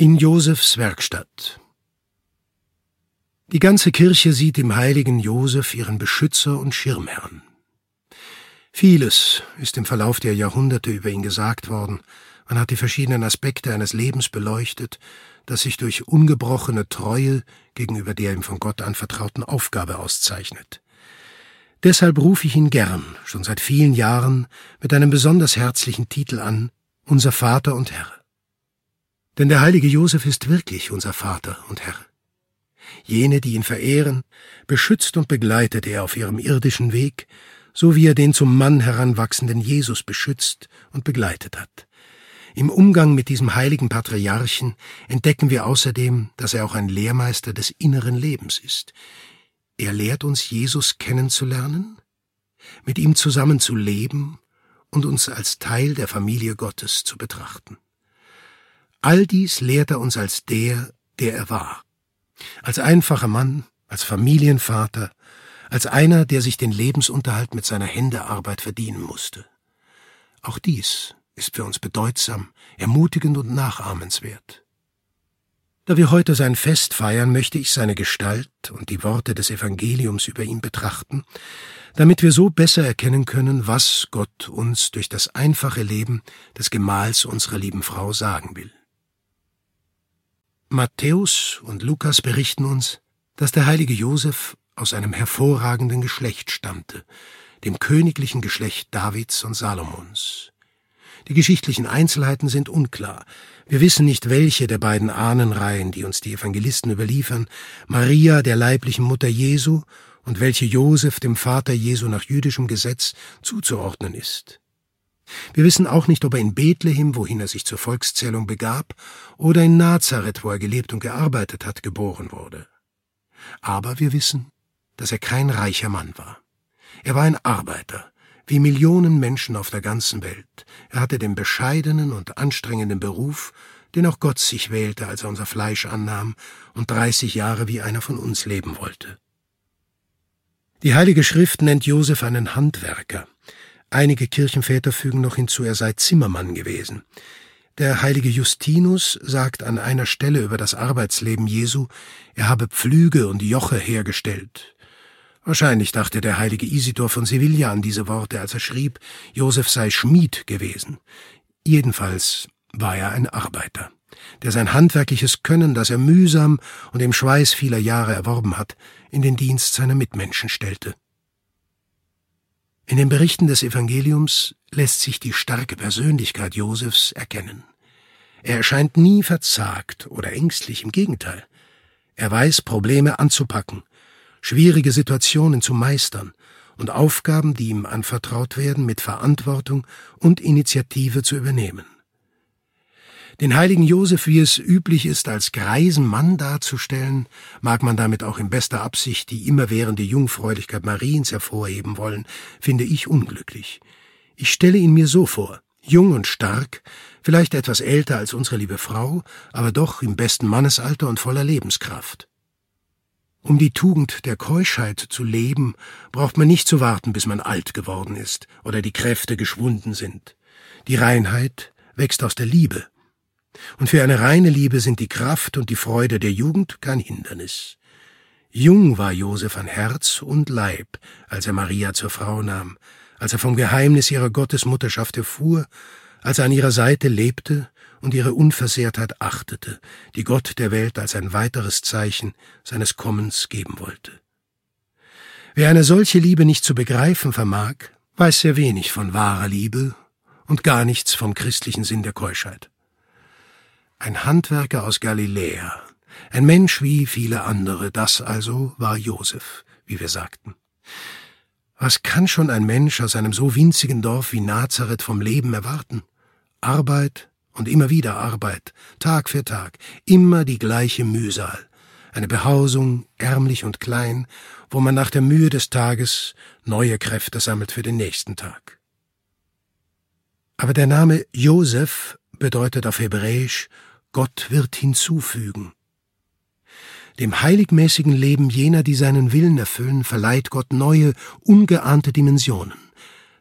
In Josefs Werkstatt Die ganze Kirche sieht im heiligen Josef ihren Beschützer und Schirmherrn. Vieles ist im Verlauf der Jahrhunderte über ihn gesagt worden, man hat die verschiedenen Aspekte eines Lebens beleuchtet, das sich durch ungebrochene Treue gegenüber der ihm von Gott anvertrauten Aufgabe auszeichnet. Deshalb rufe ich ihn gern, schon seit vielen Jahren, mit einem besonders herzlichen Titel an, unser Vater und Herr. Denn der heilige Josef ist wirklich unser Vater und Herr. Jene, die ihn verehren, beschützt und begleitet er auf ihrem irdischen Weg, so wie er den zum Mann heranwachsenden Jesus beschützt und begleitet hat. Im Umgang mit diesem heiligen Patriarchen entdecken wir außerdem, dass er auch ein Lehrmeister des inneren Lebens ist. Er lehrt uns, Jesus kennenzulernen, mit ihm zusammen zu leben und uns als Teil der Familie Gottes zu betrachten. All dies lehrt er uns als der, der er war. Als einfacher Mann, als Familienvater, als einer, der sich den Lebensunterhalt mit seiner Händearbeit verdienen musste. Auch dies ist für uns bedeutsam, ermutigend und nachahmenswert. Da wir heute sein Fest feiern, möchte ich seine Gestalt und die Worte des Evangeliums über ihn betrachten, damit wir so besser erkennen können, was Gott uns durch das einfache Leben des Gemahls unserer lieben Frau sagen will. Matthäus und Lukas berichten uns, dass der heilige Josef aus einem hervorragenden Geschlecht stammte, dem königlichen Geschlecht Davids und Salomons. Die geschichtlichen Einzelheiten sind unklar. Wir wissen nicht, welche der beiden Ahnenreihen, die uns die Evangelisten überliefern, Maria, der leiblichen Mutter Jesu, und welche Josef, dem Vater Jesu nach jüdischem Gesetz, zuzuordnen ist. Wir wissen auch nicht, ob er in Bethlehem, wohin er sich zur Volkszählung begab, oder in Nazareth, wo er gelebt und gearbeitet hat, geboren wurde. Aber wir wissen, dass er kein reicher Mann war. Er war ein Arbeiter, wie Millionen Menschen auf der ganzen Welt. Er hatte den bescheidenen und anstrengenden Beruf, den auch Gott sich wählte, als er unser Fleisch annahm und dreißig Jahre wie einer von uns leben wollte. Die Heilige Schrift nennt Josef einen Handwerker. Einige Kirchenväter fügen noch hinzu, er sei Zimmermann gewesen. Der heilige Justinus sagt an einer Stelle über das Arbeitsleben Jesu, er habe Pflüge und Joche hergestellt. Wahrscheinlich dachte der heilige Isidor von Sevilla an diese Worte, als er schrieb, Josef sei Schmied gewesen. Jedenfalls war er ein Arbeiter, der sein handwerkliches Können, das er mühsam und im Schweiß vieler Jahre erworben hat, in den Dienst seiner Mitmenschen stellte. In den Berichten des Evangeliums lässt sich die starke Persönlichkeit Josefs erkennen. Er erscheint nie verzagt oder ängstlich, im Gegenteil. Er weiß, Probleme anzupacken schwierige Situationen zu meistern und Aufgaben, die ihm anvertraut werden, mit Verantwortung und Initiative zu übernehmen. Den heiligen Josef, wie es üblich ist, als greisen Mann darzustellen, mag man damit auch in bester Absicht die immerwährende Jungfräulichkeit Mariens hervorheben wollen, finde ich unglücklich. Ich stelle ihn mir so vor, jung und stark, vielleicht etwas älter als unsere liebe Frau, aber doch im besten Mannesalter und voller Lebenskraft. Um die Tugend der Keuschheit zu leben, braucht man nicht zu warten, bis man alt geworden ist oder die Kräfte geschwunden sind. Die Reinheit wächst aus der Liebe. Und für eine reine Liebe sind die Kraft und die Freude der Jugend kein Hindernis. Jung war Josef an Herz und Leib, als er Maria zur Frau nahm, als er vom Geheimnis ihrer Gottesmutterschaft erfuhr, als er an ihrer Seite lebte und ihre Unversehrtheit achtete, die Gott der Welt als ein weiteres Zeichen seines Kommens geben wollte. Wer eine solche Liebe nicht zu begreifen vermag, weiß sehr wenig von wahrer Liebe und gar nichts vom christlichen Sinn der Keuschheit. Ein Handwerker aus Galiläa, ein Mensch wie viele andere, das also war Josef, wie wir sagten. Was kann schon ein Mensch aus einem so winzigen Dorf wie Nazareth vom Leben erwarten? Arbeit, und immer wieder Arbeit, Tag für Tag, immer die gleiche Mühsal, eine Behausung, ärmlich und klein, wo man nach der Mühe des Tages neue Kräfte sammelt für den nächsten Tag. Aber der Name Josef bedeutet auf Hebräisch Gott wird hinzufügen. Dem heiligmäßigen Leben jener, die seinen Willen erfüllen, verleiht Gott neue, ungeahnte Dimensionen.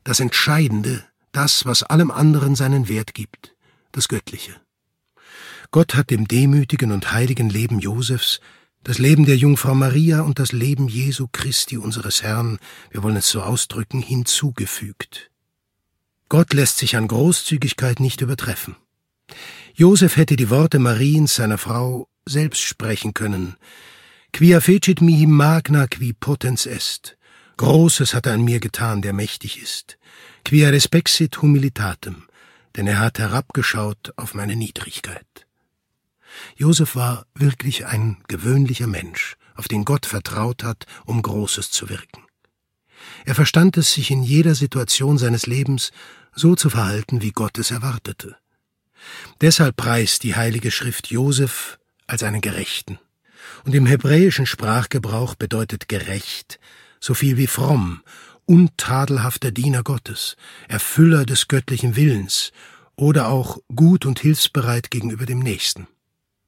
Das Entscheidende, das, was allem anderen seinen Wert gibt das Göttliche. Gott hat dem demütigen und heiligen Leben Josefs das Leben der Jungfrau Maria und das Leben Jesu Christi unseres Herrn, wir wollen es so ausdrücken, hinzugefügt. Gott lässt sich an Großzügigkeit nicht übertreffen. Josef hätte die Worte Mariens, seiner Frau, selbst sprechen können. Quia fecit mihi magna qui potens est. Großes hat er an mir getan, der mächtig ist. Quia respexit humilitatem. Denn er hat herabgeschaut auf meine Niedrigkeit. Josef war wirklich ein gewöhnlicher Mensch, auf den Gott vertraut hat, um Großes zu wirken. Er verstand es, sich in jeder Situation seines Lebens so zu verhalten, wie Gott es erwartete. Deshalb preist die Heilige Schrift Josef als einen Gerechten. Und im hebräischen Sprachgebrauch bedeutet gerecht so viel wie fromm, untadelhafter Diener Gottes, Erfüller des göttlichen Willens oder auch gut und hilfsbereit gegenüber dem Nächsten.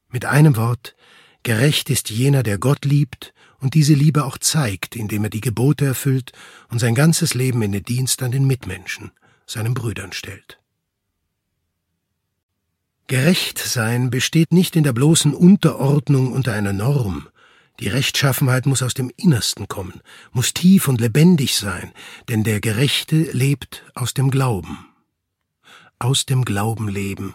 Mit einem Wort, gerecht ist jener, der Gott liebt und diese Liebe auch zeigt, indem er die Gebote erfüllt und sein ganzes Leben in den Dienst an den Mitmenschen, seinen Brüdern stellt. Gerecht sein besteht nicht in der bloßen Unterordnung unter einer Norm. Die Rechtschaffenheit muss aus dem Innersten kommen, muss tief und lebendig sein, denn der Gerechte lebt aus dem Glauben. Aus dem Glauben leben,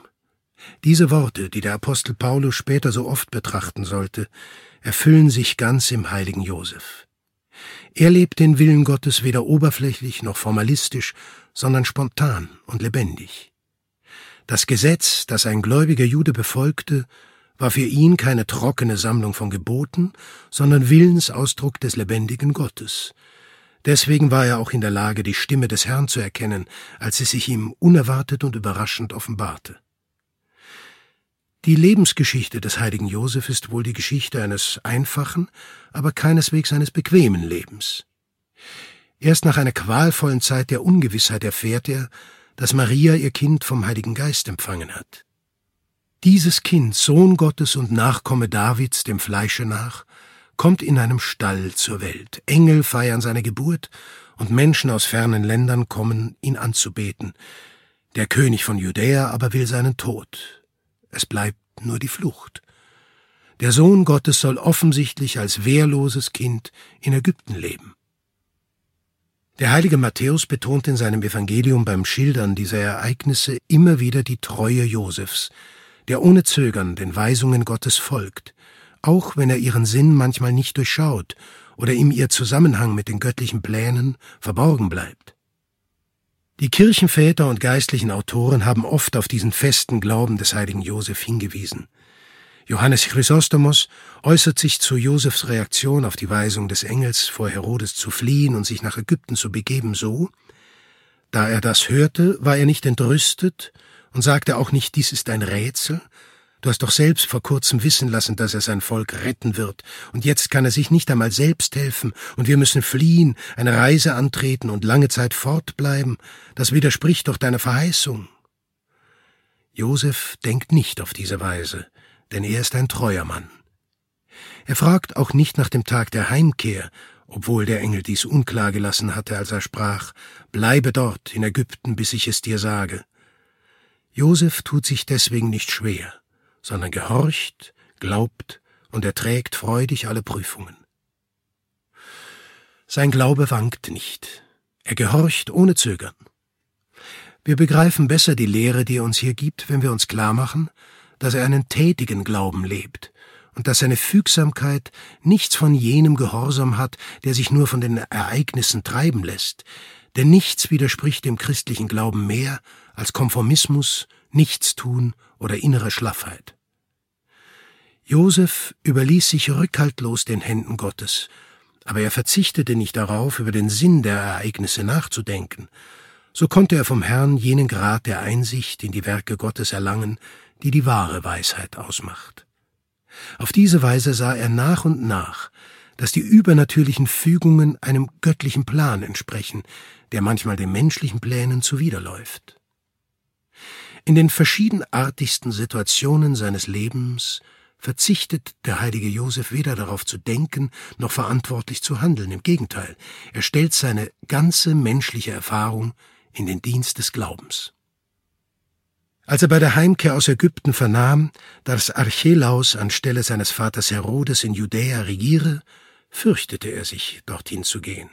diese Worte, die der Apostel Paulus später so oft betrachten sollte, erfüllen sich ganz im heiligen Josef. Er lebt den Willen Gottes weder oberflächlich noch formalistisch, sondern spontan und lebendig. Das Gesetz, das ein gläubiger Jude befolgte, war für ihn keine trockene Sammlung von Geboten, sondern Willensausdruck des lebendigen Gottes. Deswegen war er auch in der Lage, die Stimme des Herrn zu erkennen, als sie sich ihm unerwartet und überraschend offenbarte. Die Lebensgeschichte des heiligen Josef ist wohl die Geschichte eines einfachen, aber keineswegs eines bequemen Lebens. Erst nach einer qualvollen Zeit der Ungewissheit erfährt er, dass Maria ihr Kind vom Heiligen Geist empfangen hat. Dieses Kind, Sohn Gottes und Nachkomme Davids, dem Fleische nach, kommt in einem Stall zur Welt. Engel feiern seine Geburt und Menschen aus fernen Ländern kommen, ihn anzubeten. Der König von Judäa aber will seinen Tod. Es bleibt nur die Flucht. Der Sohn Gottes soll offensichtlich als wehrloses Kind in Ägypten leben. Der heilige Matthäus betont in seinem Evangelium beim Schildern dieser Ereignisse immer wieder die Treue Josefs, der ohne Zögern den Weisungen Gottes folgt, auch wenn er ihren Sinn manchmal nicht durchschaut oder ihm ihr Zusammenhang mit den göttlichen Plänen verborgen bleibt. Die Kirchenväter und geistlichen Autoren haben oft auf diesen festen Glauben des heiligen Josef hingewiesen. Johannes Chrysostomos äußert sich zu Josefs Reaktion auf die Weisung des Engels, vor Herodes zu fliehen und sich nach Ägypten zu begeben, so Da er das hörte, war er nicht entrüstet und sagte auch nicht, dies ist ein Rätsel, Du hast doch selbst vor kurzem wissen lassen, dass er sein Volk retten wird, und jetzt kann er sich nicht einmal selbst helfen, und wir müssen fliehen, eine Reise antreten und lange Zeit fortbleiben. Das widerspricht doch deiner Verheißung. Josef denkt nicht auf diese Weise, denn er ist ein treuer Mann. Er fragt auch nicht nach dem Tag der Heimkehr, obwohl der Engel dies unklar gelassen hatte, als er sprach, Bleibe dort in Ägypten, bis ich es dir sage. Josef tut sich deswegen nicht schwer sondern gehorcht, glaubt und erträgt freudig alle Prüfungen. Sein Glaube wankt nicht. Er gehorcht ohne Zögern. Wir begreifen besser die Lehre, die er uns hier gibt, wenn wir uns klar machen, dass er einen tätigen Glauben lebt und dass seine Fügsamkeit nichts von jenem Gehorsam hat, der sich nur von den Ereignissen treiben lässt, denn nichts widerspricht dem christlichen Glauben mehr als Konformismus, Nichtstun oder innere Schlaffheit. Josef überließ sich rückhaltlos den Händen Gottes, aber er verzichtete nicht darauf, über den Sinn der Ereignisse nachzudenken. So konnte er vom Herrn jenen Grad der Einsicht in die Werke Gottes erlangen, die die wahre Weisheit ausmacht. Auf diese Weise sah er nach und nach, dass die übernatürlichen Fügungen einem göttlichen Plan entsprechen, der manchmal den menschlichen Plänen zuwiderläuft. In den verschiedenartigsten Situationen seines Lebens verzichtet der heilige Josef weder darauf zu denken noch verantwortlich zu handeln. Im Gegenteil, er stellt seine ganze menschliche Erfahrung in den Dienst des Glaubens. Als er bei der Heimkehr aus Ägypten vernahm, dass Archelaus anstelle seines Vaters Herodes in Judäa regiere, fürchtete er sich, dorthin zu gehen.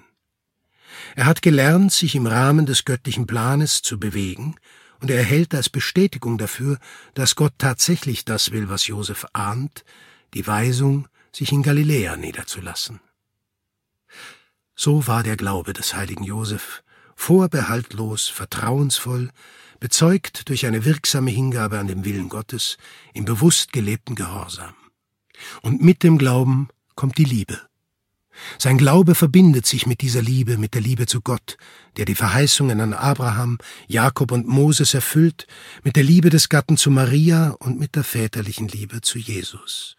Er hat gelernt, sich im Rahmen des göttlichen Planes zu bewegen, und er erhält als Bestätigung dafür, dass Gott tatsächlich das will, was Josef ahnt, die Weisung, sich in Galiläa niederzulassen. So war der Glaube des heiligen Josef, vorbehaltlos, vertrauensvoll, bezeugt durch eine wirksame Hingabe an den Willen Gottes, im bewusst gelebten Gehorsam. Und mit dem Glauben kommt die Liebe. Sein Glaube verbindet sich mit dieser Liebe, mit der Liebe zu Gott, der die Verheißungen an Abraham, Jakob und Moses erfüllt, mit der Liebe des Gatten zu Maria und mit der väterlichen Liebe zu Jesus.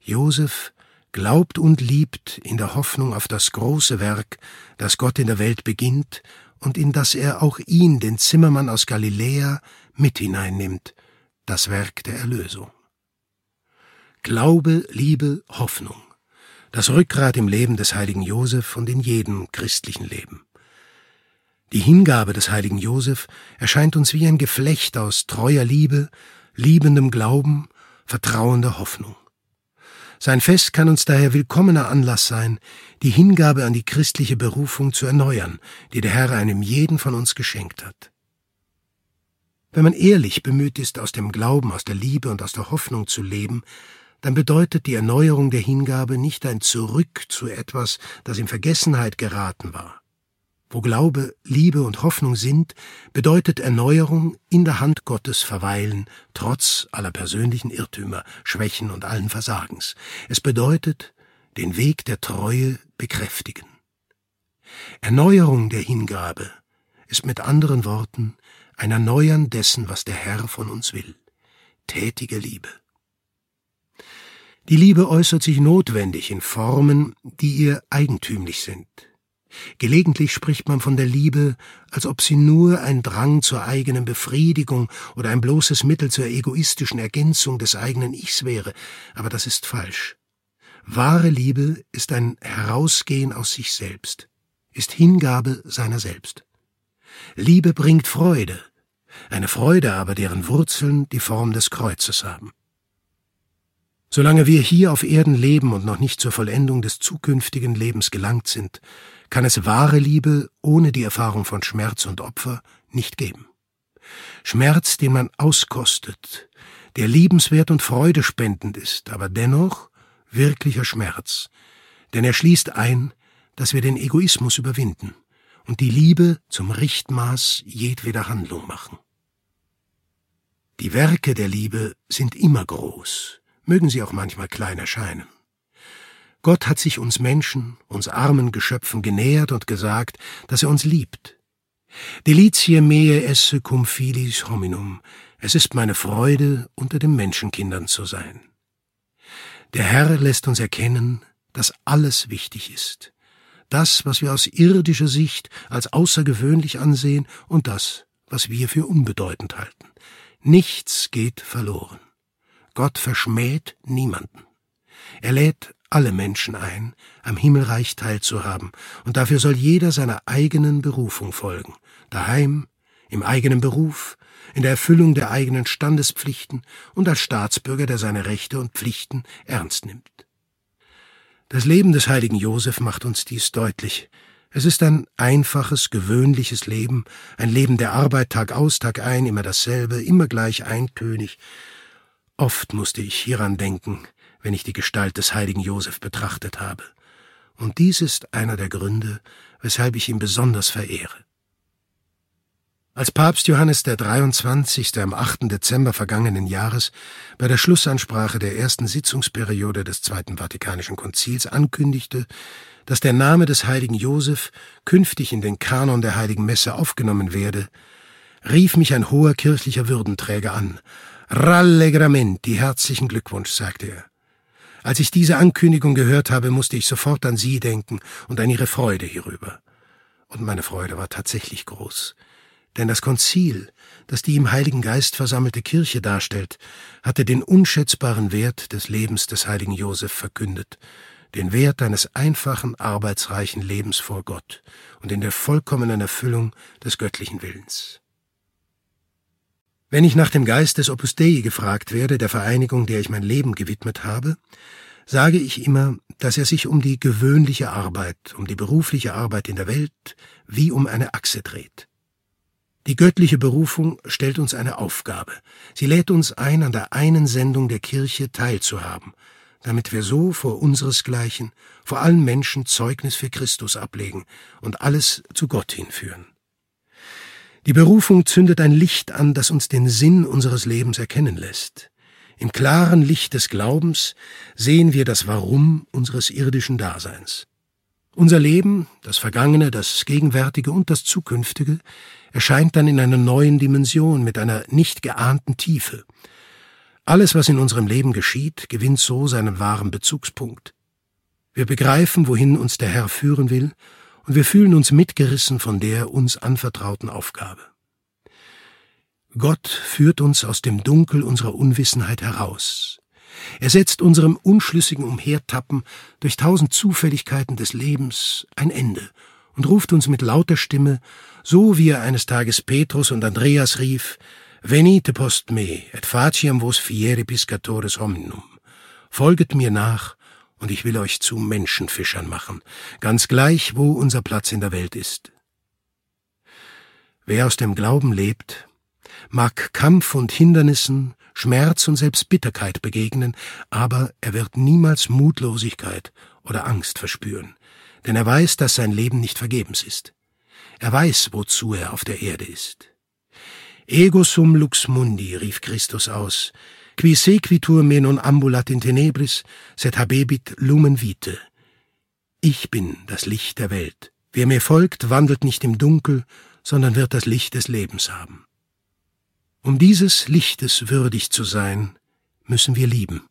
Josef glaubt und liebt in der Hoffnung auf das große Werk, das Gott in der Welt beginnt und in das er auch ihn, den Zimmermann aus Galiläa, mit hineinnimmt, das Werk der Erlösung. Glaube, Liebe, Hoffnung das Rückgrat im Leben des heiligen Josef und in jedem christlichen Leben. Die Hingabe des heiligen Josef erscheint uns wie ein Geflecht aus treuer Liebe, liebendem Glauben, vertrauender Hoffnung. Sein Fest kann uns daher willkommener Anlass sein, die Hingabe an die christliche Berufung zu erneuern, die der Herr einem jeden von uns geschenkt hat. Wenn man ehrlich bemüht ist, aus dem Glauben, aus der Liebe und aus der Hoffnung zu leben, dann bedeutet die Erneuerung der Hingabe nicht ein Zurück zu etwas, das in Vergessenheit geraten war. Wo Glaube, Liebe und Hoffnung sind, bedeutet Erneuerung in der Hand Gottes verweilen, trotz aller persönlichen Irrtümer, Schwächen und allen Versagens. Es bedeutet den Weg der Treue bekräftigen. Erneuerung der Hingabe ist mit anderen Worten ein Erneuern dessen, was der Herr von uns will. Tätige Liebe. Die Liebe äußert sich notwendig in Formen, die ihr eigentümlich sind. Gelegentlich spricht man von der Liebe, als ob sie nur ein Drang zur eigenen Befriedigung oder ein bloßes Mittel zur egoistischen Ergänzung des eigenen Ichs wäre, aber das ist falsch. Wahre Liebe ist ein Herausgehen aus sich selbst, ist Hingabe seiner selbst. Liebe bringt Freude, eine Freude aber, deren Wurzeln die Form des Kreuzes haben. Solange wir hier auf Erden leben und noch nicht zur Vollendung des zukünftigen Lebens gelangt sind, kann es wahre Liebe ohne die Erfahrung von Schmerz und Opfer nicht geben. Schmerz, den man auskostet, der liebenswert und freudespendend ist, aber dennoch wirklicher Schmerz, denn er schließt ein, dass wir den Egoismus überwinden und die Liebe zum Richtmaß jedweder Handlung machen. Die Werke der Liebe sind immer groß, mögen sie auch manchmal klein erscheinen. Gott hat sich uns Menschen, uns armen Geschöpfen genähert und gesagt, dass er uns liebt. Delicie mea esse cum filis hominum, es ist meine Freude, unter den Menschenkindern zu sein. Der Herr lässt uns erkennen, dass alles wichtig ist. Das, was wir aus irdischer Sicht als außergewöhnlich ansehen und das, was wir für unbedeutend halten. Nichts geht verloren. Gott verschmäht niemanden. Er lädt alle Menschen ein, am Himmelreich teilzuhaben, und dafür soll jeder seiner eigenen Berufung folgen, daheim, im eigenen Beruf, in der Erfüllung der eigenen Standespflichten und als Staatsbürger, der seine Rechte und Pflichten ernst nimmt. Das Leben des heiligen Josef macht uns dies deutlich. Es ist ein einfaches, gewöhnliches Leben, ein Leben der Arbeit Tag aus, Tag ein, immer dasselbe, immer gleich eintönig, Oft musste ich hieran denken, wenn ich die Gestalt des heiligen Josef betrachtet habe. Und dies ist einer der Gründe, weshalb ich ihn besonders verehre. Als Papst Johannes der 23. am 8. Dezember vergangenen Jahres bei der Schlussansprache der ersten Sitzungsperiode des Zweiten Vatikanischen Konzils ankündigte, dass der Name des heiligen Josef künftig in den Kanon der heiligen Messe aufgenommen werde, rief mich ein hoher kirchlicher Würdenträger an Rallegramenti, herzlichen Glückwunsch, sagte er. Als ich diese Ankündigung gehört habe, musste ich sofort an Sie denken und an Ihre Freude hierüber. Und meine Freude war tatsächlich groß. Denn das Konzil, das die im Heiligen Geist versammelte Kirche darstellt, hatte den unschätzbaren Wert des Lebens des heiligen Josef verkündet, den Wert eines einfachen, arbeitsreichen Lebens vor Gott und in der vollkommenen Erfüllung des göttlichen Willens. Wenn ich nach dem Geist des Opus Dei gefragt werde, der Vereinigung, der ich mein Leben gewidmet habe, sage ich immer, dass er sich um die gewöhnliche Arbeit, um die berufliche Arbeit in der Welt wie um eine Achse dreht. Die göttliche Berufung stellt uns eine Aufgabe. Sie lädt uns ein, an der einen Sendung der Kirche teilzuhaben, damit wir so vor unseresgleichen, vor allen Menschen Zeugnis für Christus ablegen und alles zu Gott hinführen. Die Berufung zündet ein Licht an, das uns den Sinn unseres Lebens erkennen lässt. Im klaren Licht des Glaubens sehen wir das Warum unseres irdischen Daseins. Unser Leben, das Vergangene, das Gegenwärtige und das Zukünftige, erscheint dann in einer neuen Dimension mit einer nicht geahnten Tiefe. Alles, was in unserem Leben geschieht, gewinnt so seinen wahren Bezugspunkt. Wir begreifen, wohin uns der Herr führen will, und wir fühlen uns mitgerissen von der uns anvertrauten Aufgabe. Gott führt uns aus dem Dunkel unserer Unwissenheit heraus. Er setzt unserem unschlüssigen Umhertappen durch tausend Zufälligkeiten des Lebens ein Ende und ruft uns mit lauter Stimme, so wie er eines Tages Petrus und Andreas rief, Venite post me, et faciam vos fiere piscatores hominum. Folget mir nach, und ich will euch zu Menschenfischern machen, ganz gleich, wo unser Platz in der Welt ist. Wer aus dem Glauben lebt, mag Kampf und Hindernissen, Schmerz und selbst Bitterkeit begegnen, aber er wird niemals Mutlosigkeit oder Angst verspüren, denn er weiß, dass sein Leben nicht vergebens ist. Er weiß, wozu er auf der Erde ist. Ego sum lux mundi, rief Christus aus, qui sequitur me non ambulat in tenebris, sed habebit lumen vite. Ich bin das Licht der Welt. Wer mir folgt, wandelt nicht im Dunkel, sondern wird das Licht des Lebens haben. Um dieses Lichtes würdig zu sein, müssen wir lieben,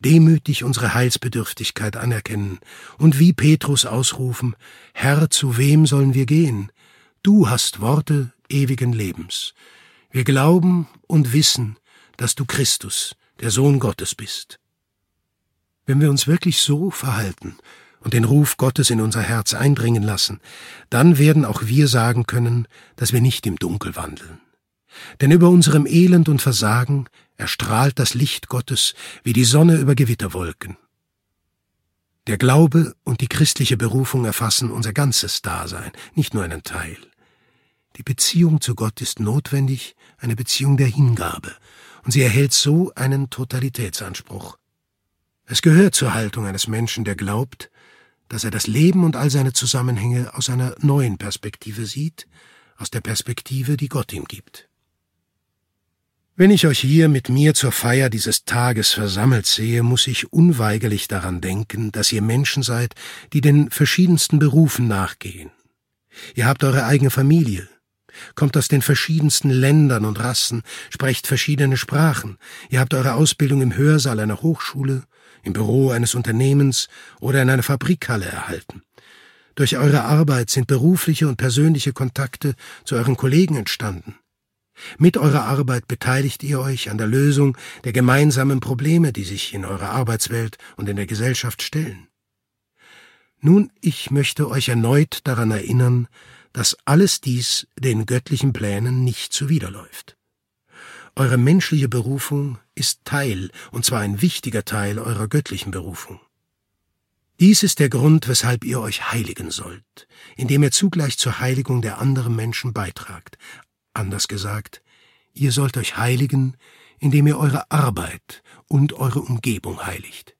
demütig unsere Heilsbedürftigkeit anerkennen und wie Petrus ausrufen, Herr, zu wem sollen wir gehen? Du hast Worte ewigen Lebens. Wir glauben und wissen, dass du Christus, der Sohn Gottes bist. Wenn wir uns wirklich so verhalten und den Ruf Gottes in unser Herz eindringen lassen, dann werden auch wir sagen können, dass wir nicht im Dunkel wandeln. Denn über unserem Elend und Versagen erstrahlt das Licht Gottes wie die Sonne über Gewitterwolken. Der Glaube und die christliche Berufung erfassen unser ganzes Dasein, nicht nur einen Teil. Die Beziehung zu Gott ist notwendig, eine Beziehung der Hingabe, und sie erhält so einen Totalitätsanspruch. Es gehört zur Haltung eines Menschen, der glaubt, dass er das Leben und all seine Zusammenhänge aus einer neuen Perspektive sieht, aus der Perspektive, die Gott ihm gibt. Wenn ich euch hier mit mir zur Feier dieses Tages versammelt sehe, muss ich unweigerlich daran denken, dass ihr Menschen seid, die den verschiedensten Berufen nachgehen. Ihr habt eure eigene Familie, kommt aus den verschiedensten Ländern und Rassen, sprecht verschiedene Sprachen, ihr habt eure Ausbildung im Hörsaal einer Hochschule, im Büro eines Unternehmens oder in einer Fabrikhalle erhalten. Durch eure Arbeit sind berufliche und persönliche Kontakte zu euren Kollegen entstanden. Mit eurer Arbeit beteiligt ihr euch an der Lösung der gemeinsamen Probleme, die sich in eurer Arbeitswelt und in der Gesellschaft stellen. Nun, ich möchte euch erneut daran erinnern, dass alles dies den göttlichen Plänen nicht zuwiderläuft. Eure menschliche Berufung ist Teil, und zwar ein wichtiger Teil eurer göttlichen Berufung. Dies ist der Grund, weshalb ihr euch heiligen sollt, indem ihr zugleich zur Heiligung der anderen Menschen beitragt, Anders gesagt, ihr sollt euch heiligen, indem ihr eure Arbeit und eure Umgebung heiligt.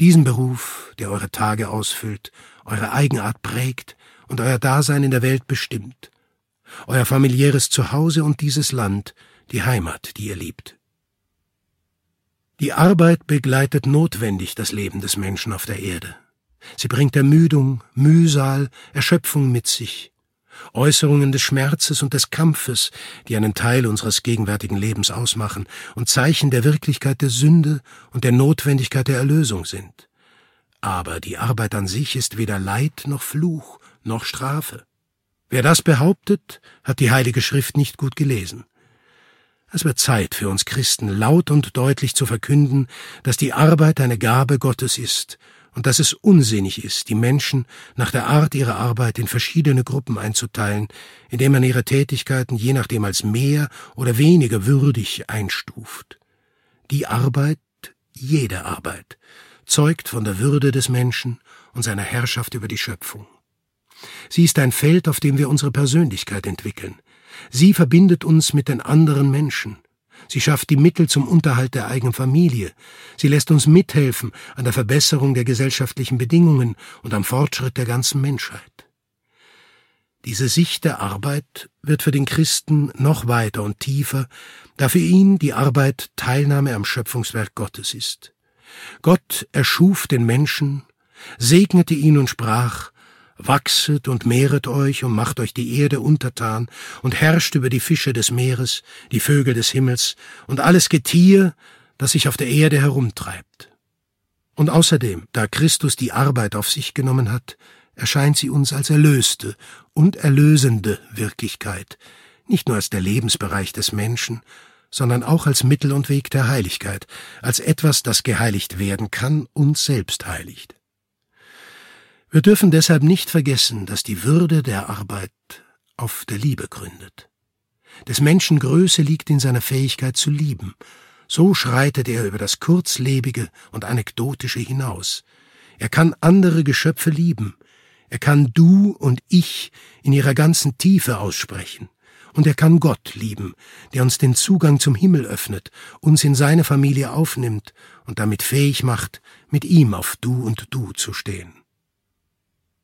Diesen Beruf, der eure Tage ausfüllt, eure Eigenart prägt und euer Dasein in der Welt bestimmt. Euer familiäres Zuhause und dieses Land, die Heimat, die ihr liebt. Die Arbeit begleitet notwendig das Leben des Menschen auf der Erde. Sie bringt Ermüdung, Mühsal, Erschöpfung mit sich, Äußerungen des Schmerzes und des Kampfes, die einen Teil unseres gegenwärtigen Lebens ausmachen und Zeichen der Wirklichkeit der Sünde und der Notwendigkeit der Erlösung sind. Aber die Arbeit an sich ist weder Leid noch Fluch noch Strafe. Wer das behauptet, hat die Heilige Schrift nicht gut gelesen. Es wird Zeit für uns Christen, laut und deutlich zu verkünden, dass die Arbeit eine Gabe Gottes ist und dass es unsinnig ist, die Menschen nach der Art ihrer Arbeit in verschiedene Gruppen einzuteilen, indem man ihre Tätigkeiten je nachdem als mehr oder weniger würdig einstuft. Die Arbeit, jede Arbeit, zeugt von der Würde des Menschen und seiner Herrschaft über die Schöpfung. Sie ist ein Feld, auf dem wir unsere Persönlichkeit entwickeln. Sie verbindet uns mit den anderen Menschen. Sie schafft die Mittel zum Unterhalt der eigenen Familie. Sie lässt uns mithelfen an der Verbesserung der gesellschaftlichen Bedingungen und am Fortschritt der ganzen Menschheit. Diese Sicht der Arbeit wird für den Christen noch weiter und tiefer, da für ihn die Arbeit Teilnahme am Schöpfungswerk Gottes ist. Gott erschuf den Menschen, segnete ihn und sprach, Wachset und mehret euch und macht euch die Erde untertan und herrscht über die Fische des Meeres, die Vögel des Himmels und alles Getier, das sich auf der Erde herumtreibt. Und außerdem, da Christus die Arbeit auf sich genommen hat, erscheint sie uns als erlöste und erlösende Wirklichkeit, nicht nur als der Lebensbereich des Menschen, sondern auch als Mittel und Weg der Heiligkeit, als etwas, das geheiligt werden kann und selbst heiligt. Wir dürfen deshalb nicht vergessen, dass die Würde der Arbeit auf der Liebe gründet. Des Menschen Größe liegt in seiner Fähigkeit zu lieben. So schreitet er über das Kurzlebige und Anekdotische hinaus. Er kann andere Geschöpfe lieben. Er kann du und ich in ihrer ganzen Tiefe aussprechen. Und er kann Gott lieben, der uns den Zugang zum Himmel öffnet, uns in seine Familie aufnimmt und damit fähig macht, mit ihm auf Du und Du zu stehen.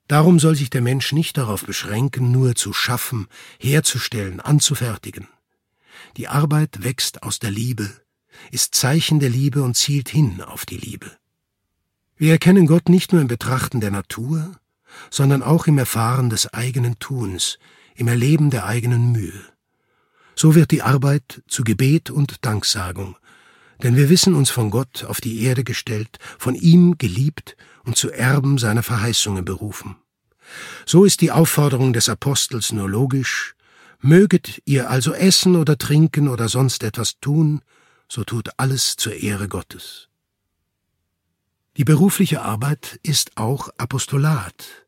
Darum soll sich der Mensch nicht darauf beschränken, nur zu schaffen, herzustellen, anzufertigen. Die Arbeit wächst aus der Liebe, ist Zeichen der Liebe und zielt hin auf die Liebe. Wir erkennen Gott nicht nur im Betrachten der Natur, sondern auch im Erfahren des eigenen Tuns, im Erleben der eigenen Mühe. So wird die Arbeit zu Gebet und Danksagung, denn wir wissen uns von Gott auf die Erde gestellt, von ihm geliebt und zu Erben seiner Verheißungen berufen. So ist die Aufforderung des Apostels nur logisch, möget ihr also essen oder trinken oder sonst etwas tun, so tut alles zur Ehre Gottes. Die berufliche Arbeit ist auch Apostolat,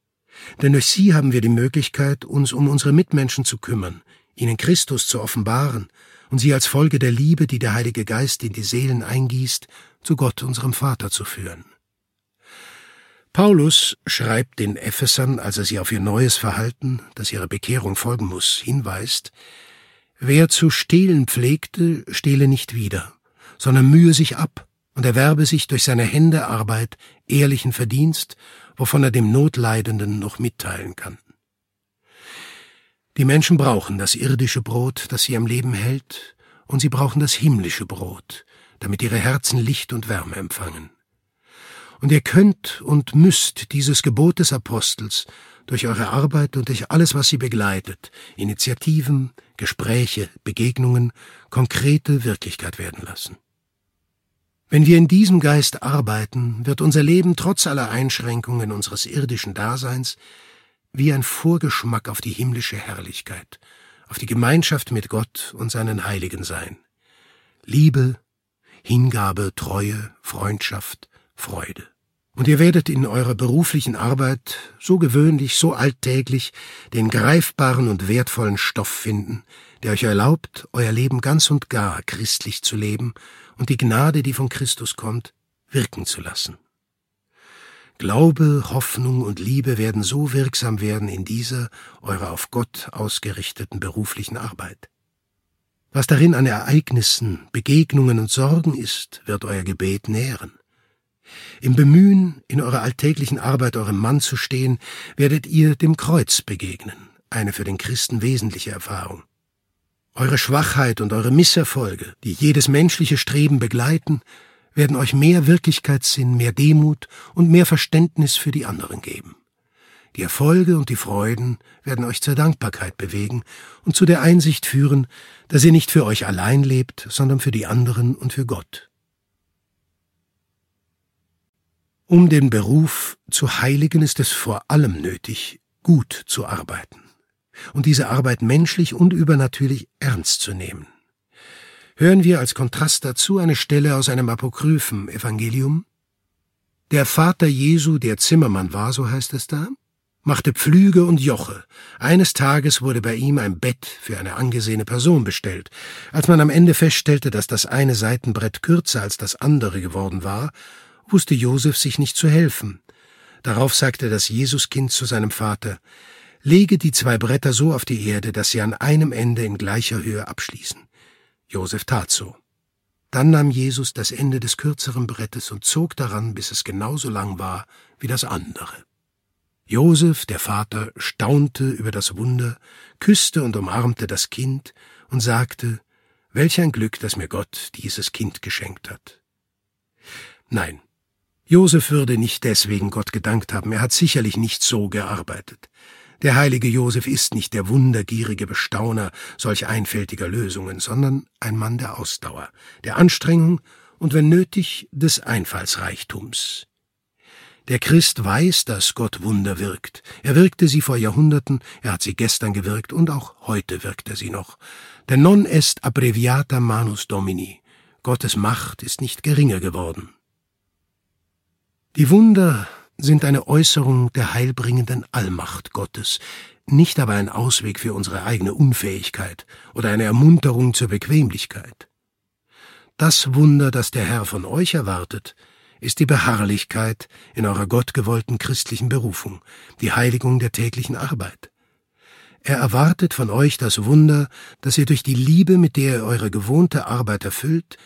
denn durch sie haben wir die Möglichkeit, uns um unsere Mitmenschen zu kümmern, ihnen Christus zu offenbaren und sie als Folge der Liebe, die der Heilige Geist in die Seelen eingießt, zu Gott unserem Vater zu führen. Paulus schreibt den Ephesern, als er sie auf ihr neues Verhalten, das ihrer Bekehrung folgen muss, hinweist, Wer zu stehlen pflegte, stehle nicht wieder, sondern mühe sich ab und erwerbe sich durch seine Händearbeit ehrlichen Verdienst, wovon er dem Notleidenden noch mitteilen kann. Die Menschen brauchen das irdische Brot, das sie am Leben hält, und sie brauchen das himmlische Brot, damit ihre Herzen Licht und Wärme empfangen. Und ihr könnt und müsst dieses Gebot des Apostels durch eure Arbeit und durch alles, was sie begleitet, Initiativen, Gespräche, Begegnungen, konkrete Wirklichkeit werden lassen. Wenn wir in diesem Geist arbeiten, wird unser Leben trotz aller Einschränkungen unseres irdischen Daseins wie ein Vorgeschmack auf die himmlische Herrlichkeit, auf die Gemeinschaft mit Gott und seinen Heiligen sein. Liebe, Hingabe, Treue, Freundschaft, Freude. Und ihr werdet in eurer beruflichen Arbeit so gewöhnlich, so alltäglich den greifbaren und wertvollen Stoff finden, der euch erlaubt, euer Leben ganz und gar christlich zu leben und die Gnade, die von Christus kommt, wirken zu lassen. Glaube, Hoffnung und Liebe werden so wirksam werden in dieser eurer auf Gott ausgerichteten beruflichen Arbeit. Was darin an Ereignissen, Begegnungen und Sorgen ist, wird euer Gebet nähren. Im Bemühen, in eurer alltäglichen Arbeit eurem Mann zu stehen, werdet ihr dem Kreuz begegnen, eine für den Christen wesentliche Erfahrung. Eure Schwachheit und eure Misserfolge, die jedes menschliche Streben begleiten, werden euch mehr Wirklichkeitssinn, mehr Demut und mehr Verständnis für die anderen geben. Die Erfolge und die Freuden werden euch zur Dankbarkeit bewegen und zu der Einsicht führen, dass ihr nicht für euch allein lebt, sondern für die anderen und für Gott. Um den Beruf zu heiligen ist es vor allem nötig, gut zu arbeiten und diese Arbeit menschlich und übernatürlich ernst zu nehmen. hören wir als Kontrast dazu eine Stelle aus einem apokryphen Evangelium. Der Vater Jesu, der Zimmermann war, so heißt es da, machte Pflüge und Joche. Eines Tages wurde bei ihm ein Bett für eine angesehene Person bestellt. Als man am Ende feststellte, dass das eine Seitenbrett kürzer als das andere geworden war, wusste Josef sich nicht zu helfen. Darauf sagte das Jesuskind zu seinem Vater, lege die zwei Bretter so auf die Erde, dass sie an einem Ende in gleicher Höhe abschließen. Josef tat so. Dann nahm Jesus das Ende des kürzeren Brettes und zog daran, bis es genauso lang war wie das andere. Josef, der Vater, staunte über das Wunder, küsste und umarmte das Kind und sagte, welch ein Glück, dass mir Gott dieses Kind geschenkt hat. Nein, Josef würde nicht deswegen Gott gedankt haben, er hat sicherlich nicht so gearbeitet. Der heilige Josef ist nicht der wundergierige Bestauner solch einfältiger Lösungen, sondern ein Mann der Ausdauer, der Anstrengung und wenn nötig des Einfallsreichtums. Der Christ weiß, dass Gott Wunder wirkt. Er wirkte sie vor Jahrhunderten, er hat sie gestern gewirkt und auch heute wirkt er sie noch. Denn non est abbreviata manus Domini. Gottes Macht ist nicht geringer geworden. Die Wunder sind eine Äußerung der heilbringenden Allmacht Gottes, nicht aber ein Ausweg für unsere eigene Unfähigkeit oder eine Ermunterung zur Bequemlichkeit. Das Wunder, das der Herr von euch erwartet, ist die Beharrlichkeit in eurer gottgewollten christlichen Berufung, die Heiligung der täglichen Arbeit. Er erwartet von euch das Wunder, dass ihr durch die Liebe, mit der ihr eure gewohnte Arbeit erfüllt,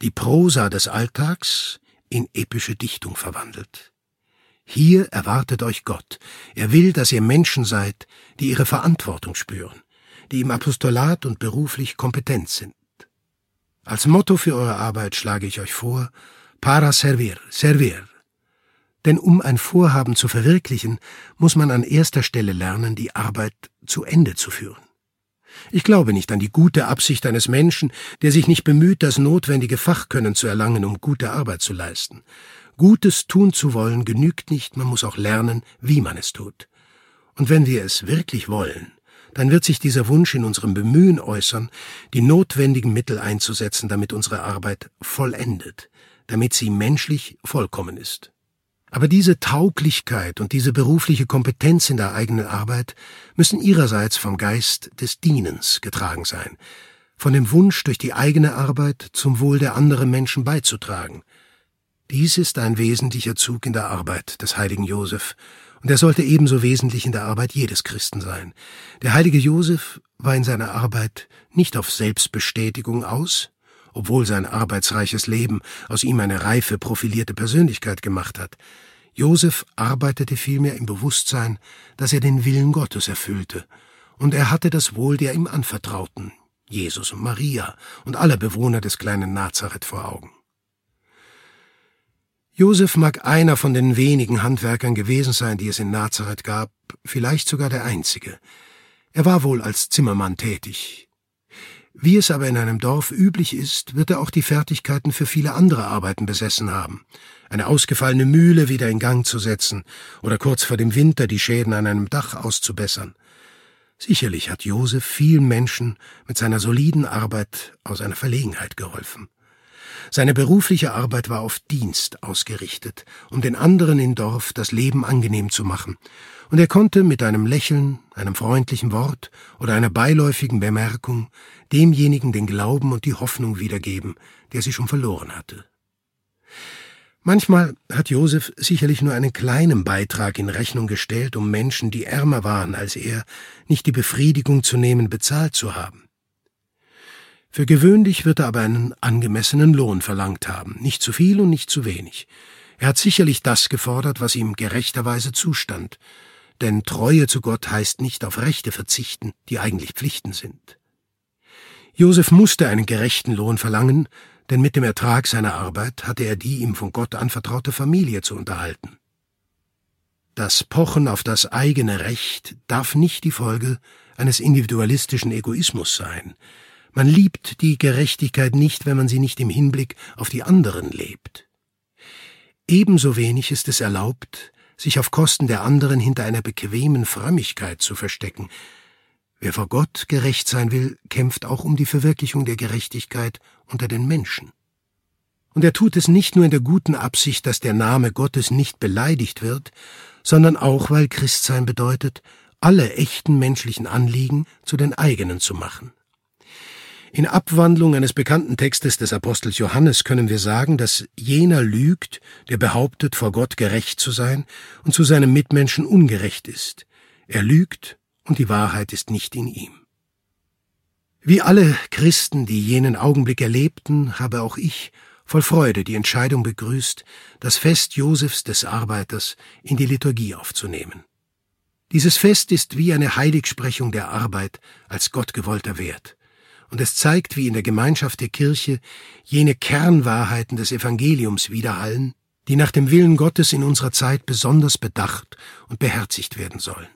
die Prosa des Alltags in epische Dichtung verwandelt. Hier erwartet euch Gott. Er will, dass ihr Menschen seid, die ihre Verantwortung spüren, die im Apostolat und beruflich kompetent sind. Als Motto für eure Arbeit schlage ich euch vor, Para servir, servir. Denn um ein Vorhaben zu verwirklichen, muss man an erster Stelle lernen, die Arbeit zu Ende zu führen. Ich glaube nicht an die gute Absicht eines Menschen, der sich nicht bemüht, das notwendige Fachkönnen zu erlangen, um gute Arbeit zu leisten. Gutes tun zu wollen genügt nicht, man muss auch lernen, wie man es tut. Und wenn wir es wirklich wollen, dann wird sich dieser Wunsch in unserem Bemühen äußern, die notwendigen Mittel einzusetzen, damit unsere Arbeit vollendet, damit sie menschlich vollkommen ist. Aber diese Tauglichkeit und diese berufliche Kompetenz in der eigenen Arbeit müssen ihrerseits vom Geist des Dienens getragen sein, von dem Wunsch, durch die eigene Arbeit zum Wohl der anderen Menschen beizutragen. Dies ist ein wesentlicher Zug in der Arbeit des heiligen Joseph, und er sollte ebenso wesentlich in der Arbeit jedes Christen sein. Der heilige Joseph war in seiner Arbeit nicht auf Selbstbestätigung aus, obwohl sein arbeitsreiches Leben aus ihm eine reife, profilierte Persönlichkeit gemacht hat. Josef arbeitete vielmehr im Bewusstsein, dass er den Willen Gottes erfüllte, und er hatte das Wohl der ihm Anvertrauten, Jesus und Maria und aller Bewohner des kleinen Nazareth vor Augen. Josef mag einer von den wenigen Handwerkern gewesen sein, die es in Nazareth gab, vielleicht sogar der einzige. Er war wohl als Zimmermann tätig, wie es aber in einem Dorf üblich ist, wird er auch die Fertigkeiten für viele andere Arbeiten besessen haben. Eine ausgefallene Mühle wieder in Gang zu setzen oder kurz vor dem Winter die Schäden an einem Dach auszubessern. Sicherlich hat Josef vielen Menschen mit seiner soliden Arbeit aus einer Verlegenheit geholfen. Seine berufliche Arbeit war auf Dienst ausgerichtet, um den anderen im Dorf das Leben angenehm zu machen, und er konnte mit einem Lächeln, einem freundlichen Wort oder einer beiläufigen Bemerkung demjenigen den Glauben und die Hoffnung wiedergeben, der sie schon verloren hatte. Manchmal hat Josef sicherlich nur einen kleinen Beitrag in Rechnung gestellt, um Menschen, die ärmer waren als er, nicht die Befriedigung zu nehmen, bezahlt zu haben. Für gewöhnlich wird er aber einen angemessenen Lohn verlangt haben, nicht zu viel und nicht zu wenig. Er hat sicherlich das gefordert, was ihm gerechterweise zustand, denn Treue zu Gott heißt nicht auf Rechte verzichten, die eigentlich Pflichten sind. Josef musste einen gerechten Lohn verlangen, denn mit dem Ertrag seiner Arbeit hatte er die ihm von Gott anvertraute Familie zu unterhalten. Das Pochen auf das eigene Recht darf nicht die Folge eines individualistischen Egoismus sein, man liebt die Gerechtigkeit nicht, wenn man sie nicht im Hinblick auf die anderen lebt. Ebenso wenig ist es erlaubt, sich auf Kosten der anderen hinter einer bequemen Frömmigkeit zu verstecken. Wer vor Gott gerecht sein will, kämpft auch um die Verwirklichung der Gerechtigkeit unter den Menschen. Und er tut es nicht nur in der guten Absicht, dass der Name Gottes nicht beleidigt wird, sondern auch, weil Christsein bedeutet, alle echten menschlichen Anliegen zu den eigenen zu machen. In Abwandlung eines bekannten Textes des Apostels Johannes können wir sagen, dass jener lügt, der behauptet, vor Gott gerecht zu sein und zu seinem Mitmenschen ungerecht ist. Er lügt und die Wahrheit ist nicht in ihm. Wie alle Christen, die jenen Augenblick erlebten, habe auch ich voll Freude die Entscheidung begrüßt, das Fest Josefs des Arbeiters in die Liturgie aufzunehmen. Dieses Fest ist wie eine Heiligsprechung der Arbeit als gottgewollter Wert und es zeigt, wie in der Gemeinschaft der Kirche jene Kernwahrheiten des Evangeliums widerhallen, die nach dem Willen Gottes in unserer Zeit besonders bedacht und beherzigt werden sollen.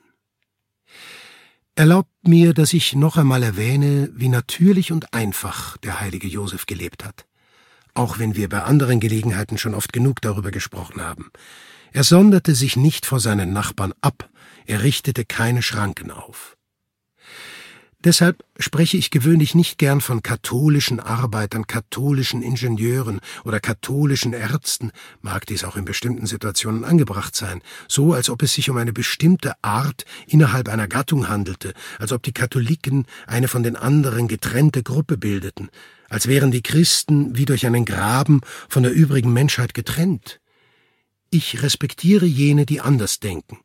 Erlaubt mir, dass ich noch einmal erwähne, wie natürlich und einfach der heilige Josef gelebt hat, auch wenn wir bei anderen Gelegenheiten schon oft genug darüber gesprochen haben. Er sonderte sich nicht vor seinen Nachbarn ab, er richtete keine Schranken auf. Deshalb spreche ich gewöhnlich nicht gern von katholischen Arbeitern, katholischen Ingenieuren oder katholischen Ärzten, mag dies auch in bestimmten Situationen angebracht sein, so als ob es sich um eine bestimmte Art innerhalb einer Gattung handelte, als ob die Katholiken eine von den anderen getrennte Gruppe bildeten, als wären die Christen wie durch einen Graben von der übrigen Menschheit getrennt. Ich respektiere jene, die anders denken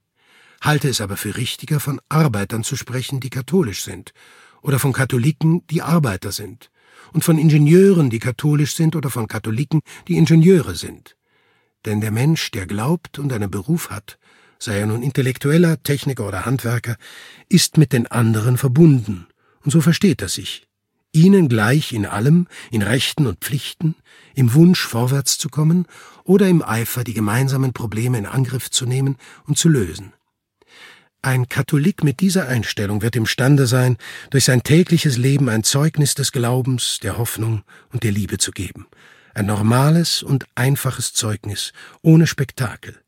halte es aber für richtiger, von Arbeitern zu sprechen, die katholisch sind, oder von Katholiken, die Arbeiter sind, und von Ingenieuren, die katholisch sind, oder von Katholiken, die Ingenieure sind. Denn der Mensch, der glaubt und einen Beruf hat, sei er nun Intellektueller, Techniker oder Handwerker, ist mit den anderen verbunden, und so versteht er sich. Ihnen gleich in allem, in Rechten und Pflichten, im Wunsch vorwärts zu kommen oder im Eifer die gemeinsamen Probleme in Angriff zu nehmen und zu lösen. Ein Katholik mit dieser Einstellung wird imstande sein, durch sein tägliches Leben ein Zeugnis des Glaubens, der Hoffnung und der Liebe zu geben. Ein normales und einfaches Zeugnis, ohne Spektakel.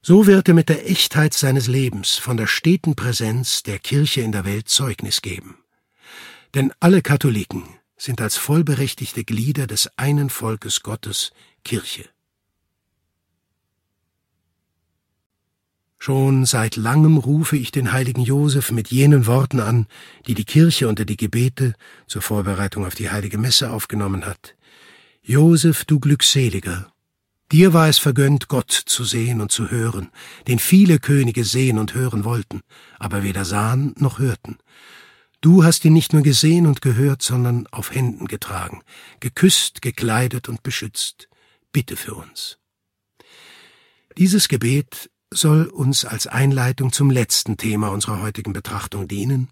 So wird er mit der Echtheit seines Lebens von der steten Präsenz der Kirche in der Welt Zeugnis geben. Denn alle Katholiken sind als vollberechtigte Glieder des einen Volkes Gottes Kirche. Schon seit langem rufe ich den heiligen Josef mit jenen Worten an, die die Kirche unter die Gebete zur Vorbereitung auf die heilige Messe aufgenommen hat. Josef, du Glückseliger, dir war es vergönnt, Gott zu sehen und zu hören, den viele Könige sehen und hören wollten, aber weder sahen noch hörten. Du hast ihn nicht nur gesehen und gehört, sondern auf Händen getragen, geküsst, gekleidet und beschützt. Bitte für uns. Dieses Gebet soll uns als Einleitung zum letzten Thema unserer heutigen Betrachtung dienen,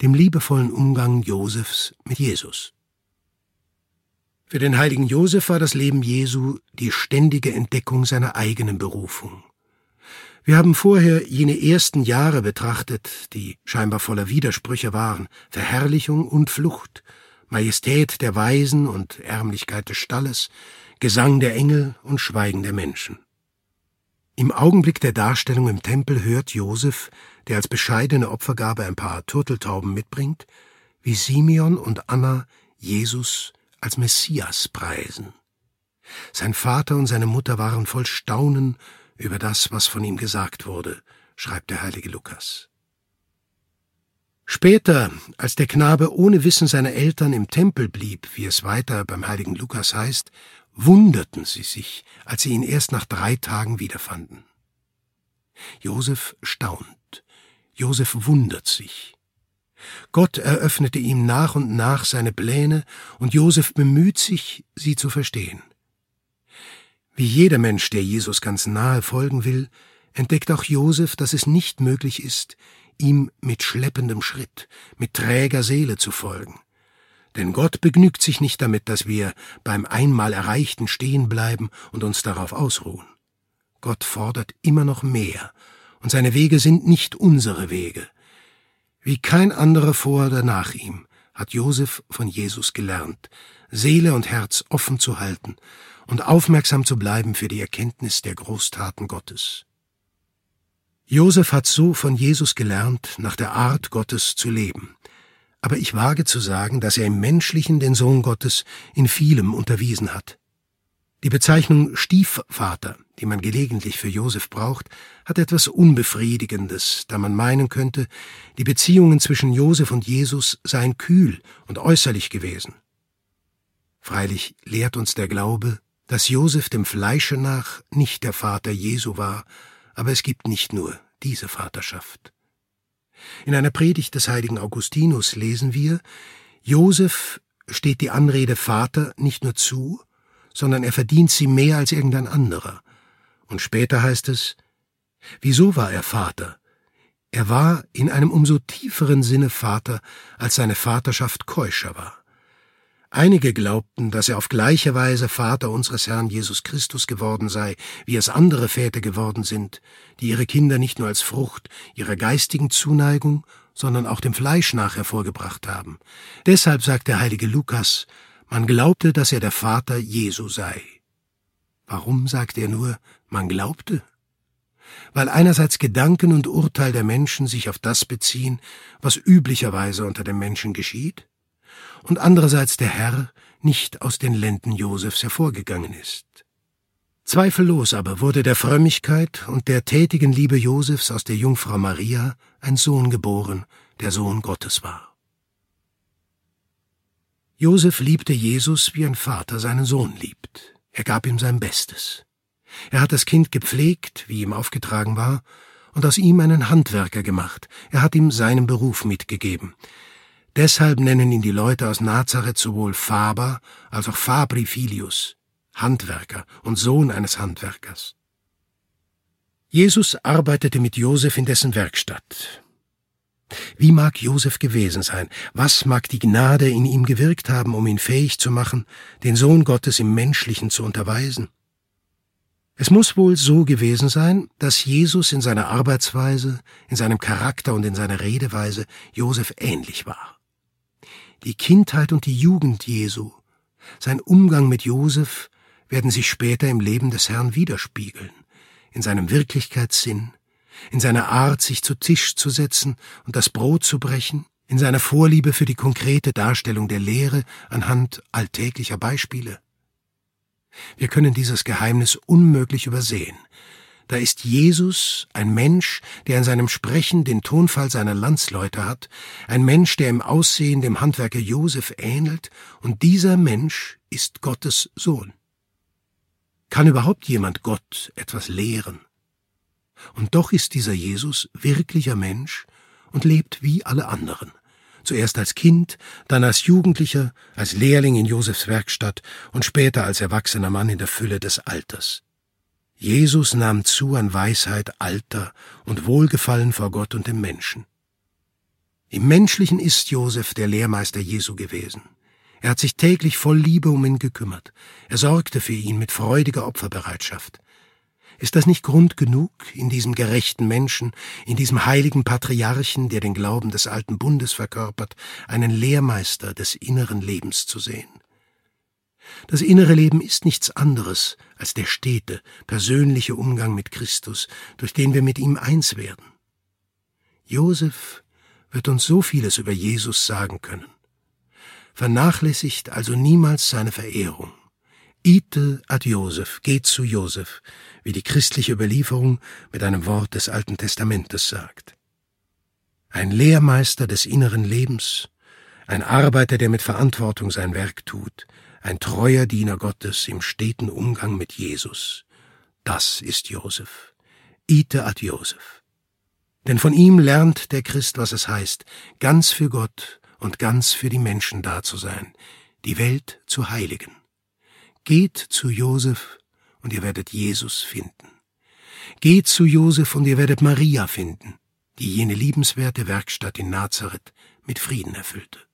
dem liebevollen Umgang Josefs mit Jesus. Für den heiligen Josef war das Leben Jesu die ständige Entdeckung seiner eigenen Berufung. Wir haben vorher jene ersten Jahre betrachtet, die scheinbar voller Widersprüche waren, Verherrlichung und Flucht, Majestät der Weisen und Ärmlichkeit des Stalles, Gesang der Engel und Schweigen der Menschen. Im Augenblick der Darstellung im Tempel hört Josef, der als bescheidene Opfergabe ein paar Turteltauben mitbringt, wie Simeon und Anna Jesus als Messias preisen. Sein Vater und seine Mutter waren voll Staunen über das, was von ihm gesagt wurde, schreibt der heilige Lukas. Später, als der Knabe ohne Wissen seiner Eltern im Tempel blieb, wie es weiter beim heiligen Lukas heißt, wunderten sie sich, als sie ihn erst nach drei Tagen wiederfanden. Josef staunt, Josef wundert sich. Gott eröffnete ihm nach und nach seine Pläne, und Josef bemüht sich, sie zu verstehen. Wie jeder Mensch, der Jesus ganz nahe folgen will, entdeckt auch Josef, dass es nicht möglich ist, ihm mit schleppendem Schritt, mit träger Seele zu folgen. Denn Gott begnügt sich nicht damit, dass wir beim einmal Erreichten stehen bleiben und uns darauf ausruhen. Gott fordert immer noch mehr, und seine Wege sind nicht unsere Wege. Wie kein anderer vor oder nach ihm hat Josef von Jesus gelernt, Seele und Herz offen zu halten und aufmerksam zu bleiben für die Erkenntnis der Großtaten Gottes. Josef hat so von Jesus gelernt, nach der Art Gottes zu leben. Aber ich wage zu sagen, dass er im Menschlichen den Sohn Gottes in vielem unterwiesen hat. Die Bezeichnung Stiefvater, die man gelegentlich für Josef braucht, hat etwas Unbefriedigendes, da man meinen könnte, die Beziehungen zwischen Josef und Jesus seien kühl und äußerlich gewesen. Freilich lehrt uns der Glaube, dass Josef dem Fleische nach nicht der Vater Jesu war, aber es gibt nicht nur diese Vaterschaft. In einer Predigt des heiligen Augustinus lesen wir, Josef steht die Anrede Vater nicht nur zu, sondern er verdient sie mehr als irgendein anderer. Und später heißt es, wieso war er Vater? Er war in einem umso tieferen Sinne Vater, als seine Vaterschaft keuscher war. Einige glaubten, dass er auf gleiche Weise Vater unseres Herrn Jesus Christus geworden sei, wie es andere Väter geworden sind, die ihre Kinder nicht nur als Frucht ihrer geistigen Zuneigung, sondern auch dem Fleisch nach hervorgebracht haben. Deshalb sagt der heilige Lukas, man glaubte, dass er der Vater Jesu sei. Warum sagt er nur, man glaubte? Weil einerseits Gedanken und Urteil der Menschen sich auf das beziehen, was üblicherweise unter dem Menschen geschieht, und andererseits der Herr nicht aus den Lenden Josefs hervorgegangen ist. Zweifellos aber wurde der Frömmigkeit und der tätigen Liebe Josefs aus der Jungfrau Maria ein Sohn geboren, der Sohn Gottes war. Josef liebte Jesus, wie ein Vater seinen Sohn liebt. Er gab ihm sein Bestes. Er hat das Kind gepflegt, wie ihm aufgetragen war, und aus ihm einen Handwerker gemacht. Er hat ihm seinen Beruf mitgegeben. Deshalb nennen ihn die Leute aus Nazareth sowohl Faber als auch Fabri Filius, Handwerker und Sohn eines Handwerkers. Jesus arbeitete mit Josef in dessen Werkstatt. Wie mag Josef gewesen sein? Was mag die Gnade in ihm gewirkt haben, um ihn fähig zu machen, den Sohn Gottes im Menschlichen zu unterweisen? Es muss wohl so gewesen sein, dass Jesus in seiner Arbeitsweise, in seinem Charakter und in seiner Redeweise Josef ähnlich war. Die Kindheit und die Jugend Jesu, sein Umgang mit Josef werden sich später im Leben des Herrn widerspiegeln, in seinem Wirklichkeitssinn, in seiner Art, sich zu Tisch zu setzen und das Brot zu brechen, in seiner Vorliebe für die konkrete Darstellung der Lehre anhand alltäglicher Beispiele. Wir können dieses Geheimnis unmöglich übersehen. Da ist Jesus ein Mensch, der in seinem Sprechen den Tonfall seiner Landsleute hat, ein Mensch, der im Aussehen dem Handwerker Josef ähnelt, und dieser Mensch ist Gottes Sohn. Kann überhaupt jemand Gott etwas lehren? Und doch ist dieser Jesus wirklicher Mensch und lebt wie alle anderen. Zuerst als Kind, dann als Jugendlicher, als Lehrling in Josefs Werkstatt und später als erwachsener Mann in der Fülle des Alters. Jesus nahm zu an Weisheit, Alter und Wohlgefallen vor Gott und dem Menschen. Im Menschlichen ist Josef der Lehrmeister Jesu gewesen. Er hat sich täglich voll Liebe um ihn gekümmert. Er sorgte für ihn mit freudiger Opferbereitschaft. Ist das nicht Grund genug, in diesem gerechten Menschen, in diesem heiligen Patriarchen, der den Glauben des alten Bundes verkörpert, einen Lehrmeister des inneren Lebens zu sehen? Das innere Leben ist nichts anderes als der stete, persönliche Umgang mit Christus, durch den wir mit ihm eins werden. Josef wird uns so vieles über Jesus sagen können. Vernachlässigt also niemals seine Verehrung. Ite ad Josef, geht zu Josef, wie die christliche Überlieferung mit einem Wort des Alten Testamentes sagt. Ein Lehrmeister des inneren Lebens, ein Arbeiter, der mit Verantwortung sein Werk tut, ein treuer Diener Gottes im steten Umgang mit Jesus. Das ist Josef. Ite ad Josef. Denn von ihm lernt der Christ, was es heißt, ganz für Gott und ganz für die Menschen da zu sein, die Welt zu heiligen. Geht zu Josef und ihr werdet Jesus finden. Geht zu Josef und ihr werdet Maria finden, die jene liebenswerte Werkstatt in Nazareth mit Frieden erfüllte.